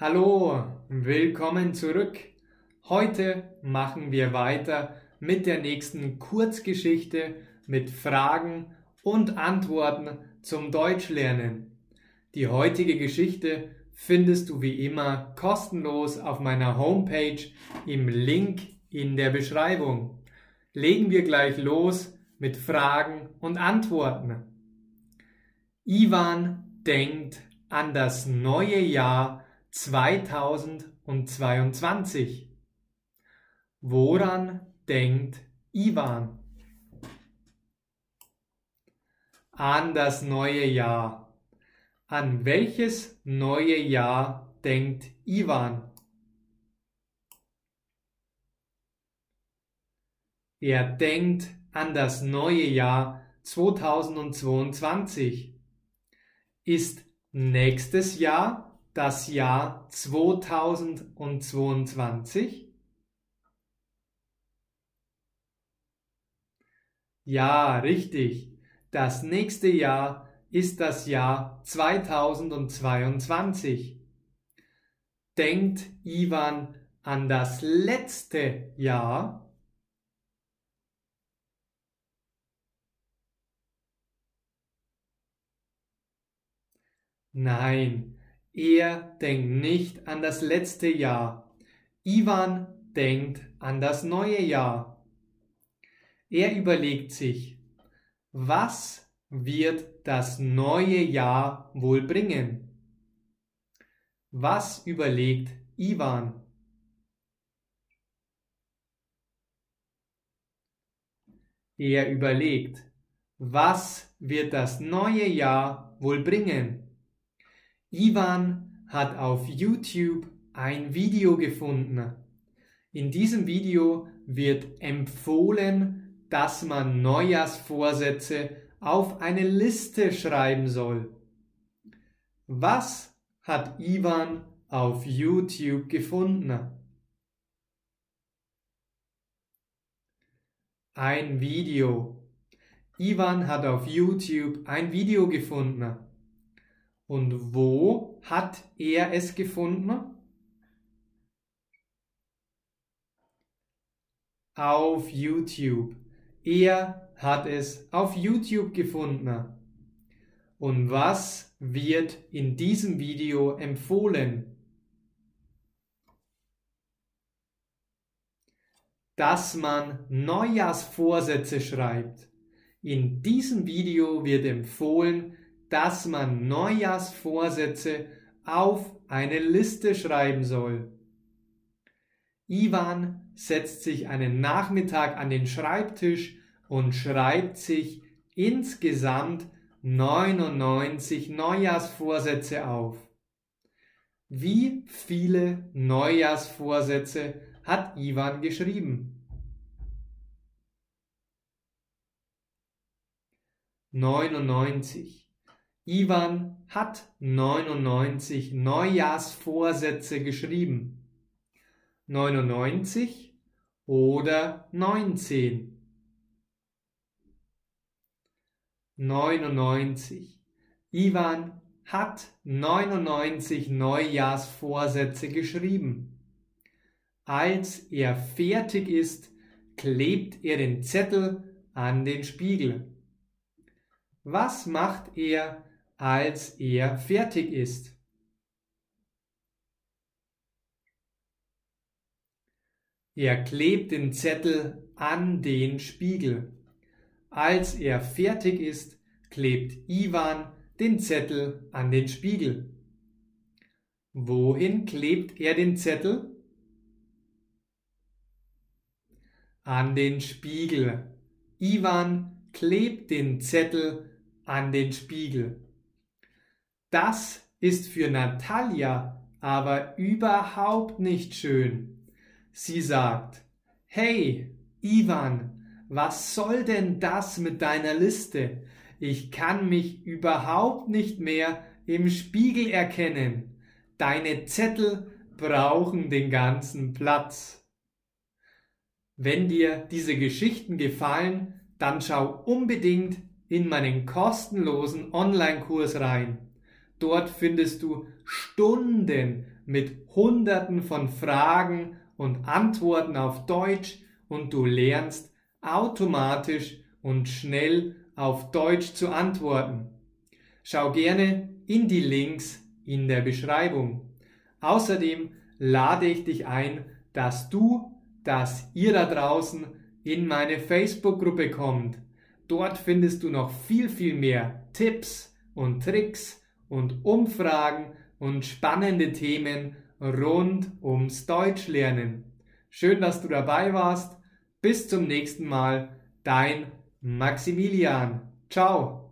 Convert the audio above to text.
Hallo, willkommen zurück. Heute machen wir weiter mit der nächsten Kurzgeschichte mit Fragen und Antworten zum Deutschlernen. Die heutige Geschichte findest du wie immer kostenlos auf meiner Homepage im Link in der Beschreibung. Legen wir gleich los mit Fragen und Antworten. Ivan denkt an das neue Jahr 2022. Woran denkt Ivan? An das neue Jahr. An welches neue Jahr denkt Ivan? Er denkt an das neue Jahr 2022. Ist nächstes Jahr das Jahr 2022? Ja, richtig. Das nächste Jahr ist das Jahr 2022. Denkt Ivan an das letzte Jahr? Nein, er denkt nicht an das letzte Jahr. Ivan denkt an das neue Jahr. Er überlegt sich, was wird das neue Jahr wohl bringen? Was überlegt Ivan? Er überlegt, was wird das neue Jahr wohl bringen? Ivan hat auf YouTube ein Video gefunden. In diesem Video wird empfohlen, dass man Neujahrsvorsätze auf eine Liste schreiben soll. Was hat Ivan auf YouTube gefunden? Ein Video. Ivan hat auf YouTube ein Video gefunden. Und wo hat er es gefunden? Auf YouTube. Er hat es auf YouTube gefunden. Und was wird in diesem Video empfohlen? Dass man Neujahrsvorsätze schreibt. In diesem Video wird empfohlen, dass man Neujahrsvorsätze auf eine Liste schreiben soll. Ivan setzt sich einen Nachmittag an den Schreibtisch und schreibt sich insgesamt 99 Neujahrsvorsätze auf. Wie viele Neujahrsvorsätze hat Ivan geschrieben? 99. Ivan hat 99 Neujahrsvorsätze geschrieben. 99 oder 19. 99. Ivan hat 99 Neujahrsvorsätze geschrieben. Als er fertig ist, klebt er den Zettel an den Spiegel. Was macht er, als er fertig ist. Er klebt den Zettel an den Spiegel. Als er fertig ist, klebt Ivan den Zettel an den Spiegel. Wohin klebt er den Zettel? An den Spiegel. Ivan klebt den Zettel an den Spiegel. Das ist für Natalia aber überhaupt nicht schön. Sie sagt, Hey, Ivan, was soll denn das mit deiner Liste? Ich kann mich überhaupt nicht mehr im Spiegel erkennen. Deine Zettel brauchen den ganzen Platz. Wenn dir diese Geschichten gefallen, dann schau unbedingt in meinen kostenlosen Online-Kurs rein. Dort findest du Stunden mit Hunderten von Fragen und Antworten auf Deutsch und du lernst automatisch und schnell auf Deutsch zu antworten. Schau gerne in die Links in der Beschreibung. Außerdem lade ich dich ein, dass du, dass ihr da draußen in meine Facebook-Gruppe kommt. Dort findest du noch viel, viel mehr Tipps und Tricks und Umfragen und spannende Themen rund ums Deutschlernen. Schön, dass du dabei warst. Bis zum nächsten Mal. Dein Maximilian. Ciao.